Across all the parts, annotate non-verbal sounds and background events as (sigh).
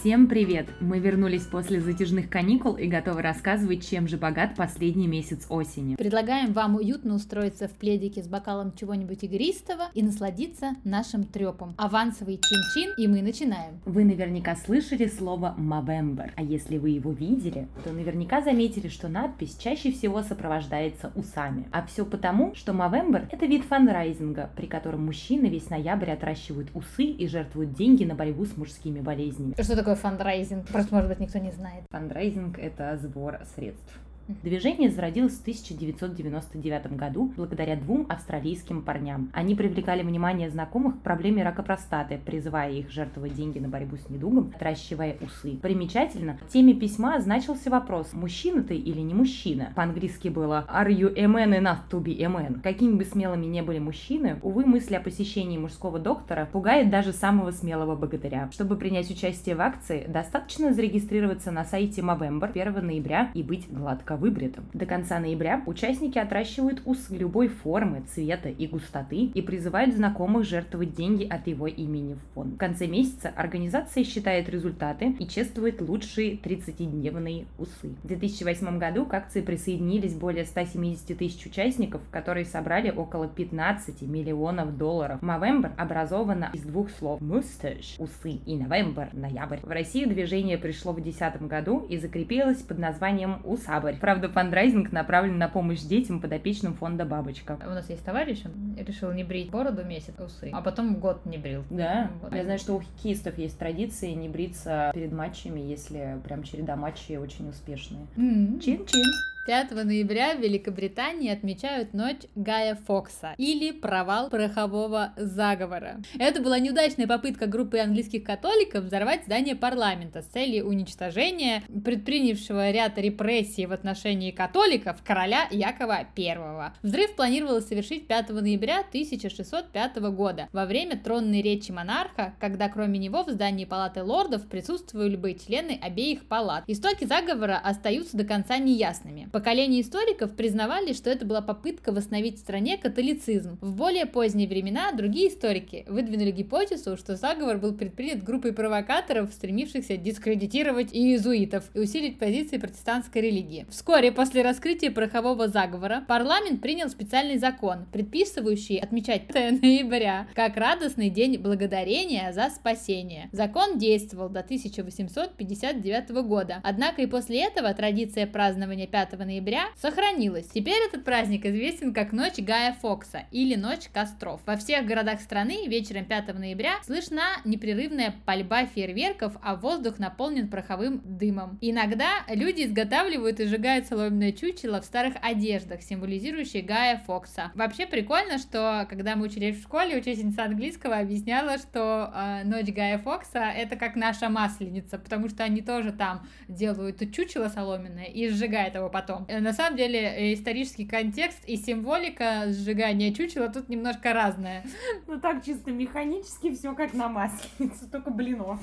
Всем привет! Мы вернулись после затяжных каникул и готовы рассказывать, чем же богат последний месяц осени. Предлагаем вам уютно устроиться в пледике с бокалом чего-нибудь игристого и насладиться нашим трепом. Авансовый чин-чин, и мы начинаем. Вы наверняка слышали слово «мавембер», а если вы его видели, то наверняка заметили, что надпись чаще всего сопровождается усами. А все потому, что мавембер – это вид фанрайзинга, при котором мужчины весь ноябрь отращивают усы и жертвуют деньги на борьбу с мужскими болезнями. Что такое фандрайзинг? Просто, может быть, никто не знает. Фандрайзинг – это сбор средств. Движение зародилось в 1999 году благодаря двум австралийским парням. Они привлекали внимание знакомых к проблеме рака простаты, призывая их жертвовать деньги на борьбу с недугом, отращивая усы. Примечательно, в теме письма значился вопрос, мужчина ты или не мужчина. По-английски было «Are you a man enough to be a man?» Какими бы смелыми не были мужчины, увы, мысль о посещении мужского доктора пугает даже самого смелого богатыря. Чтобы принять участие в акции, достаточно зарегистрироваться на сайте Movember 1 ноября и быть гладко выбритым. До конца ноября участники отращивают усы любой формы, цвета и густоты и призывают знакомых жертвовать деньги от его имени в фонд. В конце месяца организация считает результаты и чествует лучшие 30-дневные усы. В 2008 году к акции присоединились более 170 тысяч участников, которые собрали около 15 миллионов долларов. Мовембр образовано из двух слов «mustache» – усы и «новембр» – ноябрь. В Россию движение пришло в 2010 году и закрепилось под названием «Усабрь». Правда, фандрайзинг направлен на помощь детям подопечным фонда «Бабочка». У нас есть товарищ, он решил не брить бороду месяц, усы, а потом год не брил. Да, Вот. я знаю, что у хоккеистов есть традиции не бриться перед матчами, если прям череда матчей очень успешные. Чин-чин. 5 ноября в Великобритании отмечают Ночь Гая Фокса или провал порохового заговора. Это была неудачная попытка группы английских католиков взорвать здание парламента с целью уничтожения предпринявшего ряд репрессий в отношении католиков короля Якова I. Взрыв планировалось совершить 5 ноября 1605 года во время тронной речи монарха, когда кроме него в здании палаты лордов присутствовали бы члены обеих палат. Истоки заговора остаются до конца неясными. Поколение историков признавали, что это была попытка восстановить в стране католицизм. В более поздние времена другие историки выдвинули гипотезу, что заговор был предпринят группой провокаторов, стремившихся дискредитировать иезуитов и усилить позиции протестантской религии. Вскоре после раскрытия порохового заговора парламент принял специальный закон, предписывающий отмечать 5 ноября как радостный день благодарения за спасение. Закон действовал до 1859 года, однако и после этого традиция празднования 5 ноября сохранилась. Теперь этот праздник известен как Ночь Гая Фокса или Ночь костров. Во всех городах страны вечером 5 ноября слышна непрерывная пальба фейерверков, а воздух наполнен пороховым дымом. Иногда люди изготавливают и сжигают соломенное чучело в старых одеждах, символизирующие Гая Фокса. Вообще прикольно, что когда мы учились в школе, учительница английского объясняла, что э, Ночь Гая Фокса это как наша масленица, потому что они тоже там делают чучело соломенное и сжигают его потом. Э, На самом деле э, исторический контекст и символика сжигания чучела тут немножко разная. (laughs) Ну так чисто механически все как на масленицу, только блинов.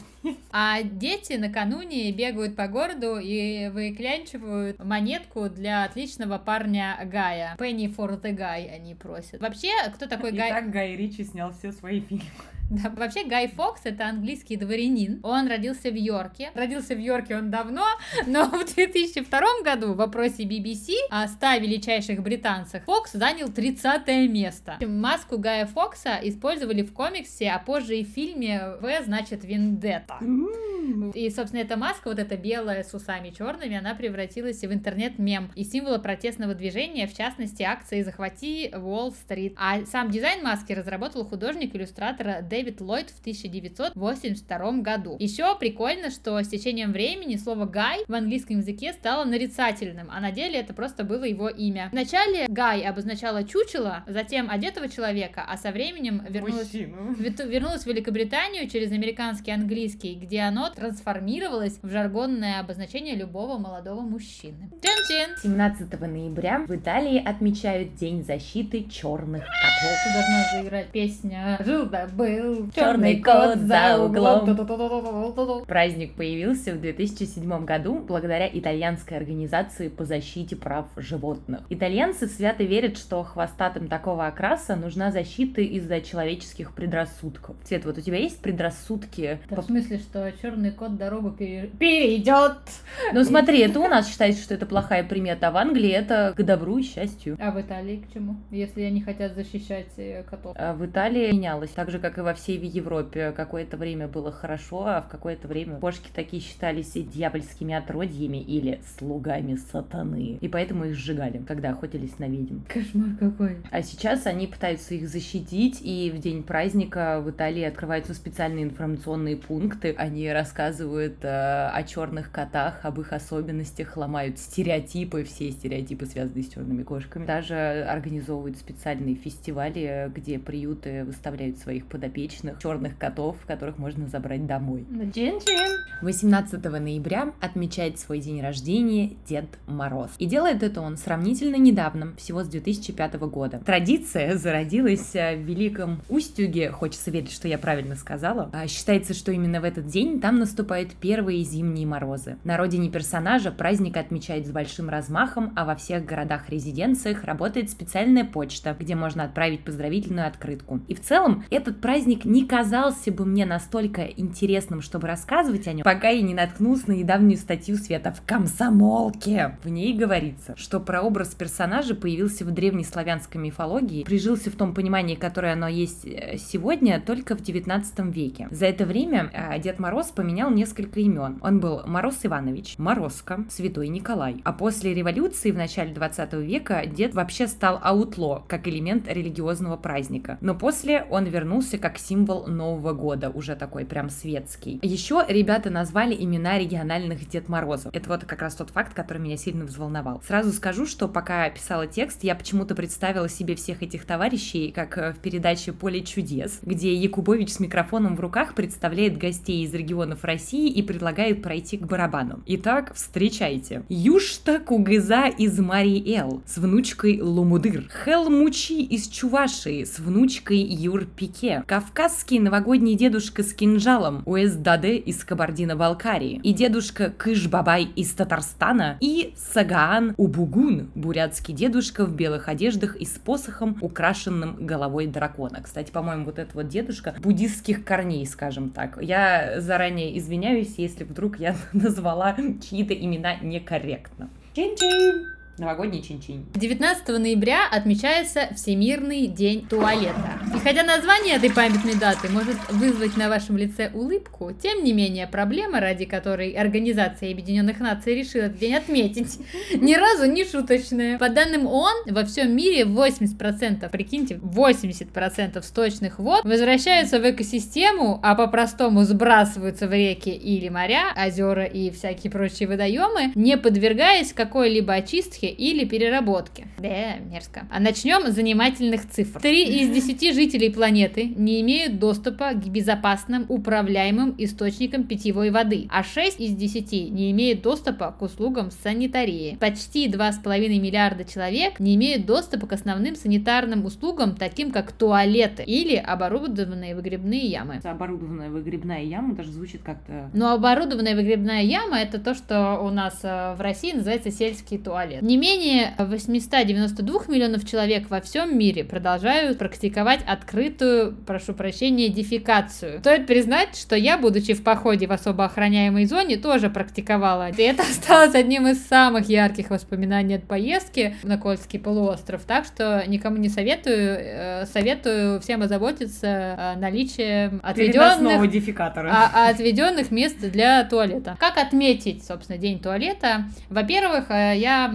А дети накануне бегают по городу и выклянчивают монетку для отличного парня Гая. Penny for the Guy они просят. Вообще, кто такой И Гай? так Гай Ричи снял все свои фильмы. Да, вообще Гай Фокс это английский дворянин. Он родился в Йорке. Родился в Йорке он давно, но в 2002 году в вопросе BBC о 100 величайших британцах Фокс занял 30 место. Маску Гая Фокса использовали в комиксе, а позже и в фильме В значит Вендетта. И, собственно, эта маска, вот эта белая с усами черными, она превратилась в интернет-мем и символа протестного движения, в частности, акции «Захвати Уолл-стрит». А сам дизайн маски разработал художник-иллюстратор Дэвид Ллойд в 1982 году. Еще прикольно, что с течением времени слово «гай» в английском языке стало нарицательным, а на деле это просто было его имя. Вначале «гай» обозначало чучело, затем одетого человека, а со временем вернулось в Великобританию через американский английский, где оно трансформировалось в жаргонное обозначение любого молодого мужчины. Чин-чин! 17 ноября в Италии отмечают День защиты черных котов. Ты должна заиграть песня «Жил да был Черный кот за углом. Праздник появился в 2007 году благодаря итальянской организации по защите прав животных. Итальянцы свято верят, что хвостатым такого окраса нужна защита из-за человеческих предрассудков. Свет, вот у тебя есть предрассудки? Да, в смысле, что черный кот дорогу пере... перейдет? Ну смотри, это у нас считается, что это плохая примета, а в Англии это к добру и счастью. А в Италии к чему? Если они хотят защищать э, котов. А в Италии менялось, так же, как и во всей Европе. Какое-то время было хорошо, а в какое-то время кошки такие считались дьявольскими отродьями или слугами сатаны. И поэтому их сжигали, когда охотились на ведьм. Кошмар какой. А сейчас они пытаются их защитить, и в день праздника в Италии открываются специальные информационные пункты. Они рассказывают э, о черных котах, об их особенностях, ломают стереотипы, все стереотипы, связанные с черными кошками. Даже организовывают специальные фестивали, где приюты выставляют своих подопечных черных котов, которых можно забрать домой. Чин-чин. 18 ноября отмечает свой день рождения Дед Мороз. И делает это он сравнительно недавно, всего с 2005 года. Традиция зародилась э, в Великом Устюге, хочется верить, что я правильно сказала. А считается, что именно в этот день там наступают первые зимние морозы. На родине персонажа праздник отмечают с большим размахом, а во всех городах-резиденциях работает специальная почта, где можно отправить поздравительную открытку. И в целом этот праздник не казался бы мне настолько интересным, чтобы рассказывать о нем, пока я не наткнулась на недавнюю статью Света в «Комсомолке». В ней говорится, что прообраз персонажа появился в древнеславянской мифологии, прижился в том понимании, которое оно есть э, сегодня, только в 19 веке. За это время э, Дед Мороз поменял несколько имен. Он был Мороз Иванович, Морозко, Святой Николай. А после революции в начале 20 века дед вообще стал аутло, как элемент религиозного праздника. Но после он вернулся как символ Нового года, уже такой прям светский. Еще ребята назвали имена региональных Дед Морозов. Это вот как раз тот факт, который меня сильно взволновал. Сразу скажу, что пока писала текст, я почему-то представила себе всех этих товарищей, как э, в передаче «Поле чудес», где Якубович с микрофоном в руках представляет гостей из регионов России и предлагает пройти к барабану. Итак, встречайте. Юшта Кугыза из Марий-Эл с внучкой Лумудыр. Хелмучи из Чувашии с внучкой Юр Пике. Кавказский новогодний дедушка с кинжалом Уэздаде из Кабардино-Балкарии. И дедушка Кыш-Бабай из Татарстана. И Сагаан Убугун, бурятский дедушка в белых одеждах и с посохом, украшенным головой дракона. Кстати, по-моему, вот этот вот дедушка буддистских корней, скажем так. Я заранее извиняюсь, если вдруг я (laughs) назвала чьи-то имена некорректно. Чин-чин! Новогодний чин-чин. 19 ноября отмечается Всемирный день туалета. И хотя название этой памятной даты может вызвать на вашем лице улыбку, тем не менее проблема, ради которой Организация Объединенных Наций решила этот день отметить, (laughs) ни разу не шуточная. По данным ООН, во всем мире 80%, прикиньте, 80% сточных вод возвращаются в экосистему, а по-простому сбрасываются в реки или моря, озера и всякие прочие водоемы, не подвергаясь какой-либо очистке или переработке. Да, мерзко. А начнем с занимательных цифр. Три из десяти жителей планеты не имеют доступа к безопасным управляемым источникам питьевой воды, а 6 из 10 не имеют доступа к услугам санитарии. Почти 2,5 миллиарда человек не имеют доступа к основным санитарным услугам, таким как туалеты или оборудованные выгребные ямы. Оборудованная выгребная яма даже звучит как-то... Но оборудованная выгребная яма это то, что у нас э, в России называется сельский туалет. Не менее 892 миллионов человек во всем мире продолжают практиковать открытую, прошу прощения, дефекацию. Стоит признать, что я, будучи в походе в особо охраняемой зоне, тоже практиковала. И это осталось одним из самых ярких воспоминаний от поездки на Кольский полуостров. Так что никому не советую. э, Советую всем озаботиться э, наличием отведенных дефикатора. а, а отведенных мест для туалета. Как отметить, собственно, день туалета? Во-первых, э, я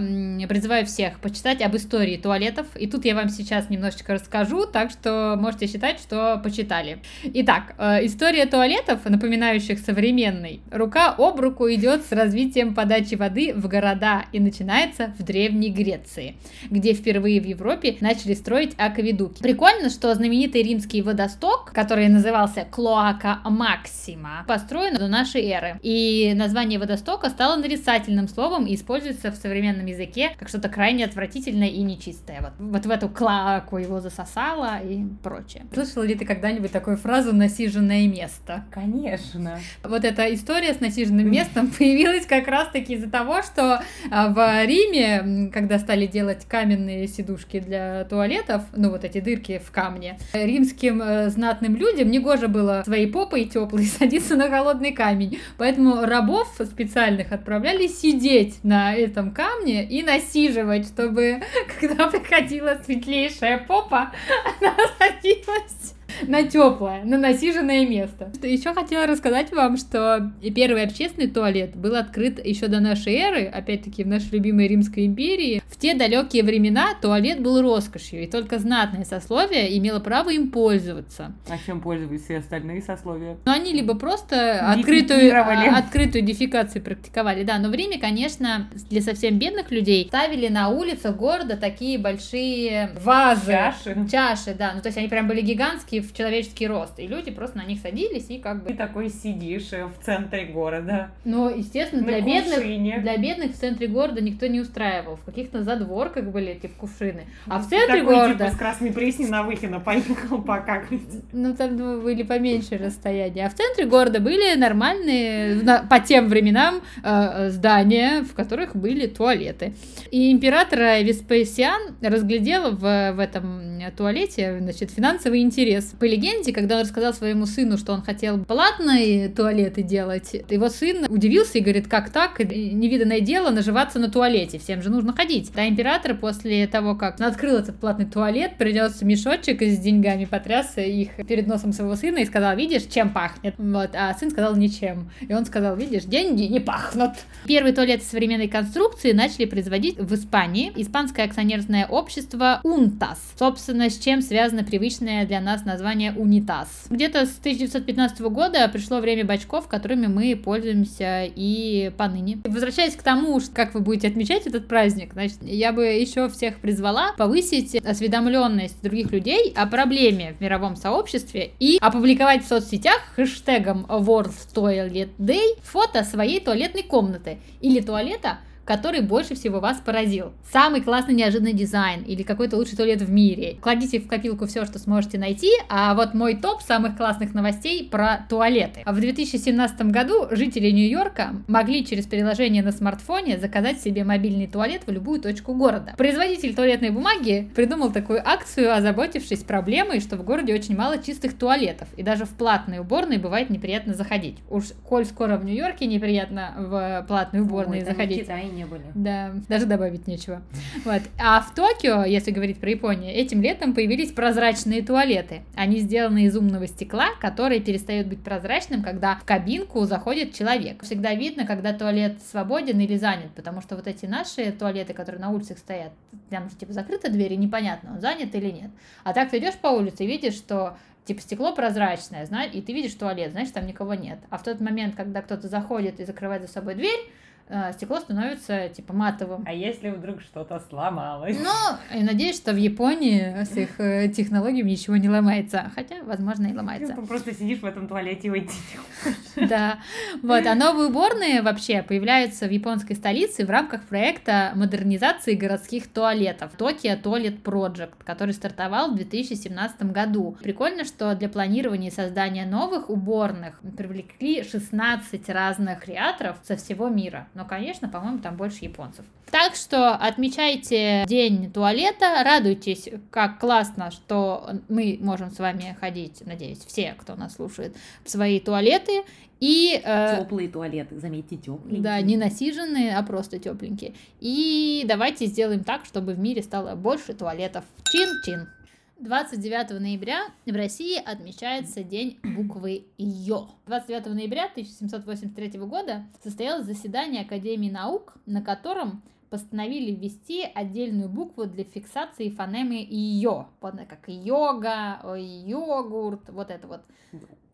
призываю всех почитать об истории туалетов. И тут я вам сейчас немножечко расскажу, так что можете считать, что почитали. Итак, э, история туалетов, напоминающих современный, рука об руку идет с развитием подачи воды в города и начинается в Древней Греции, где впервые в Европе начали строить акведуки. Прикольно, что знаменитый римский водосток, который назывался Клоака Максима, построен до нашей эры. И название водостока стало нарицательным словом и используется в современном языке языке как что-то крайне отвратительное и нечистое. Вот, вот в эту клаку его засосало и прочее. Слышала ли ты когда-нибудь такую фразу «насиженное место»? Конечно. Вот эта история с насиженным местом (laughs) появилась как раз-таки из-за того, что а, в Риме, когда стали делать каменные сидушки для туалетов, ну вот эти дырки в камне, римским э, знатным людям негоже было своей попой теплой (laughs) садиться на холодный камень. Поэтому рабов специальных отправляли сидеть на этом камне и насиживать, чтобы (laughs) когда приходила светлейшая попа, (laughs) она садилась на теплое, на насиженное место. Еще хотела рассказать вам, что первый общественный туалет был открыт еще до нашей эры, опять-таки в нашей любимой Римской империи. В те далекие времена туалет был роскошью, и только знатное сословие имело право им пользоваться. А чем пользовались все остальные сословия? Ну, они либо просто открытую, а, открытую дефекацию практиковали, да, но в Риме, конечно, для совсем бедных людей ставили на улицах города такие большие вазы. Чаши. Чаши, да, ну то есть они прям были гигантские, в человеческий рост, и люди просто на них садились и как бы... Ты такой сидишь э, в центре города. Но, естественно, для бедных, для бедных в центре города никто не устраивал. В каких-то задворках были эти кувшины. А в центре такой, города... Типа, с красной пресни на Выхино поехал покакать. Ну, там ну, были поменьше расстояния. А в центре города были нормальные, по тем временам, э, здания, в которых были туалеты. И император Веспасиан разглядел в, в этом туалете, значит, финансовый интерес по легенде, когда он рассказал своему сыну, что он хотел платные туалеты делать, его сын удивился и говорит, как так, невиданное дело наживаться на туалете, всем же нужно ходить. А император после того, как он открыл этот платный туалет, принес мешочек с деньгами, потряс их перед носом своего сына и сказал, видишь, чем пахнет? Вот, а сын сказал, ничем. И он сказал, видишь, деньги не пахнут. Первые туалеты современной конструкции начали производить в Испании. Испанское акционерное общество УНТАС. Собственно, с чем связано привычное для нас название название унитаз. Где-то с 1915 года пришло время бачков, которыми мы пользуемся и поныне. Возвращаясь к тому, как вы будете отмечать этот праздник, значит, я бы еще всех призвала повысить осведомленность других людей о проблеме в мировом сообществе и опубликовать в соцсетях хэштегом World Toilet Day фото своей туалетной комнаты или туалета, который больше всего вас поразил. Самый классный неожиданный дизайн или какой-то лучший туалет в мире. Кладите в копилку все, что сможете найти, а вот мой топ самых классных новостей про туалеты. В 2017 году жители Нью-Йорка могли через приложение на смартфоне заказать себе мобильный туалет в любую точку города. Производитель туалетной бумаги придумал такую акцию, озаботившись проблемой, что в городе очень мало чистых туалетов, и даже в платные уборные бывает неприятно заходить. Уж коль скоро в Нью-Йорке неприятно в платные уборные Ой, заходить. В Китае не были. Да, даже добавить нечего. Вот. А в Токио, если говорить про Японию, этим летом появились прозрачные туалеты. Они сделаны из умного стекла, который перестает быть прозрачным, когда в кабинку заходит человек. Всегда видно, когда туалет свободен или занят, потому что вот эти наши туалеты, которые на улицах стоят, там же типа закрыта дверь и непонятно, он занят или нет. А так ты идешь по улице и видишь, что типа стекло прозрачное, и ты видишь туалет, знаешь, там никого нет. А в тот момент, когда кто-то заходит и закрывает за собой дверь, стекло становится типа матовым. А если вдруг что-то сломалось? Ну, и надеюсь, что в Японии с их э, технологиями ничего не ломается. Хотя, возможно, и ломается. Ты просто сидишь в этом туалете и выйти (laughs) Да. Вот. А новые уборные вообще появляются в японской столице в рамках проекта модернизации городских туалетов Tokyo Toilet Project, который стартовал в 2017 году. Прикольно, что для планирования и создания новых уборных привлекли 16 разных креаторов со всего мира. Но, конечно, по-моему, там больше японцев. Так что отмечайте день туалета, радуйтесь, как классно, что мы можем с вами ходить, надеюсь, все, кто нас слушает, в свои туалеты. И, э, теплые туалеты, заметьте, тепленькие. Да, не насиженные, а просто тепленькие. И давайте сделаем так, чтобы в мире стало больше туалетов. Чин-чин. 29 ноября в России отмечается День буквы Ё. 29 ноября 1783 года состоялось заседание Академии наук, на котором постановили ввести отдельную букву для фиксации фонемы «ё», как йога, йогурт, вот это вот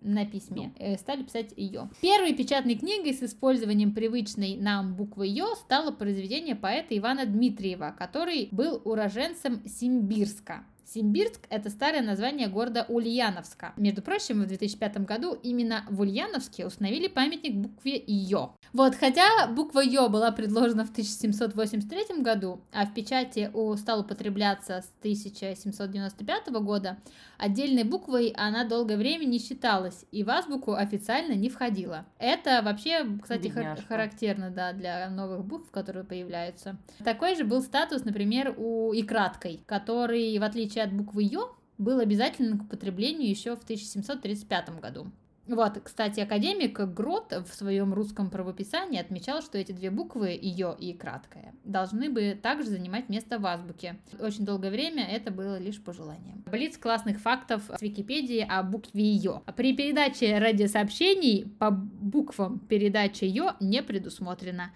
на письме. Э, стали писать ее. Первой печатной книгой с использованием привычной нам буквы Ё стало произведение поэта Ивана Дмитриева, который был уроженцем Симбирска. Симбирск – это старое название города Ульяновска. Между прочим, в 2005 году именно в Ульяновске установили памятник букве Ё. Вот, хотя буква Ё была предложена в 1783 году, а в печати у стала употребляться с 1795 года, отдельной буквой она долгое время не считалась и в азбуку официально не входила. Это вообще, кстати, хар- характерно да, для новых букв, которые появляются. Такой же был статус, например, у и краткой, который, в отличие от буквы Ё, был обязательным к употреблению еще в 1735 году. Вот, кстати, академик Грот в своем русском правописании отмечал, что эти две буквы, ее и краткое, должны бы также занимать место в азбуке. Очень долгое время это было лишь пожеланием. Блиц классных фактов с Википедии о букве ее. При передаче радиосообщений по буквам передача ее не предусмотрена.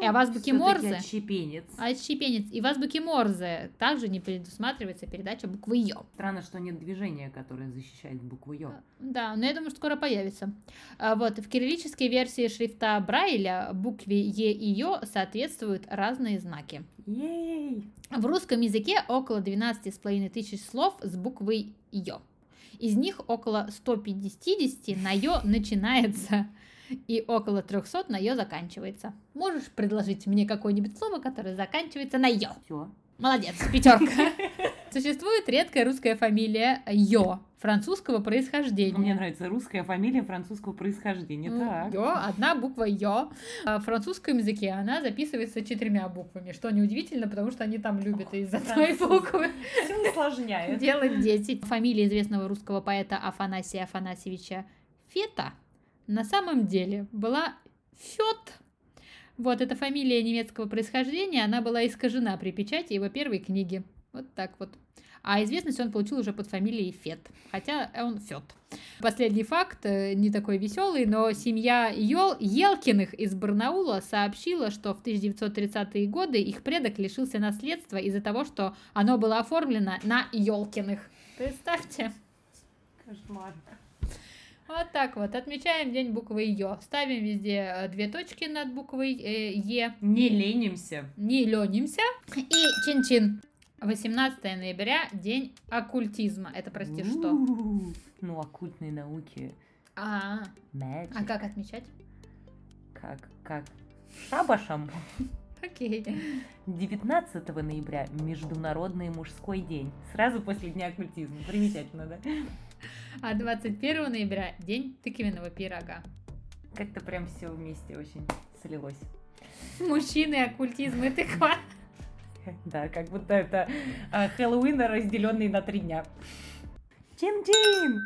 И а в азбуке Морзе... отщепенец. Отщепенец. И в азбуке Морзе также не предусматривается передача буквы Ё. Странно, что нет движения, которое защищает букву Ё. Да, но я думаю, что скоро появится. А вот, в кириллической версии шрифта Брайля букве Е и Ё соответствуют разные знаки. Ей! В русском языке около 12,5 тысяч слов с буквой Ё. Из них около 150 на Ё начинается и около 300 на ё заканчивается. Можешь предложить мне какое-нибудь слово, которое заканчивается на ё? Все. Молодец, пятерка. (laughs) Существует редкая русская фамилия Йо, французского происхождения. Мне нравится русская фамилия французского происхождения. Так. Йо, одна буква Йо. А в французском языке она записывается четырьмя буквами, что неудивительно, потому что они там любят из-за той буквы. Все усложняют. Делать дети. Фамилия известного русского поэта Афанасия Афанасьевича Фета на самом деле была Фет. Вот эта фамилия немецкого происхождения, она была искажена при печати его первой книги. Вот так вот. А известность он получил уже под фамилией Фет, хотя он Фет. Последний факт, э, не такой веселый, но семья Йол, Елкиных из Барнаула сообщила, что в 1930-е годы их предок лишился наследства из-за того, что оно было оформлено на Елкиных. Представьте. Кошмар. Вот так вот. Отмечаем день буквы Ё. Ставим везде э, две точки над буквой э, Е. Не ленимся. Не ленимся. И чин-чин. 18 ноября день оккультизма. Это, прости, что? Ну, оккультные науки. А, а как отмечать? Как, как? Шабашем. Окей. 19 ноября Международный мужской день. Сразу после Дня оккультизма. Примечательно, да? А 21 ноября день тыквенного пирога. Как-то прям все вместе очень слилось. Мужчины, оккультизм и тыква. (laughs) Да, как будто это а, Хэллоуин, разделенный на три дня. Чин-чин!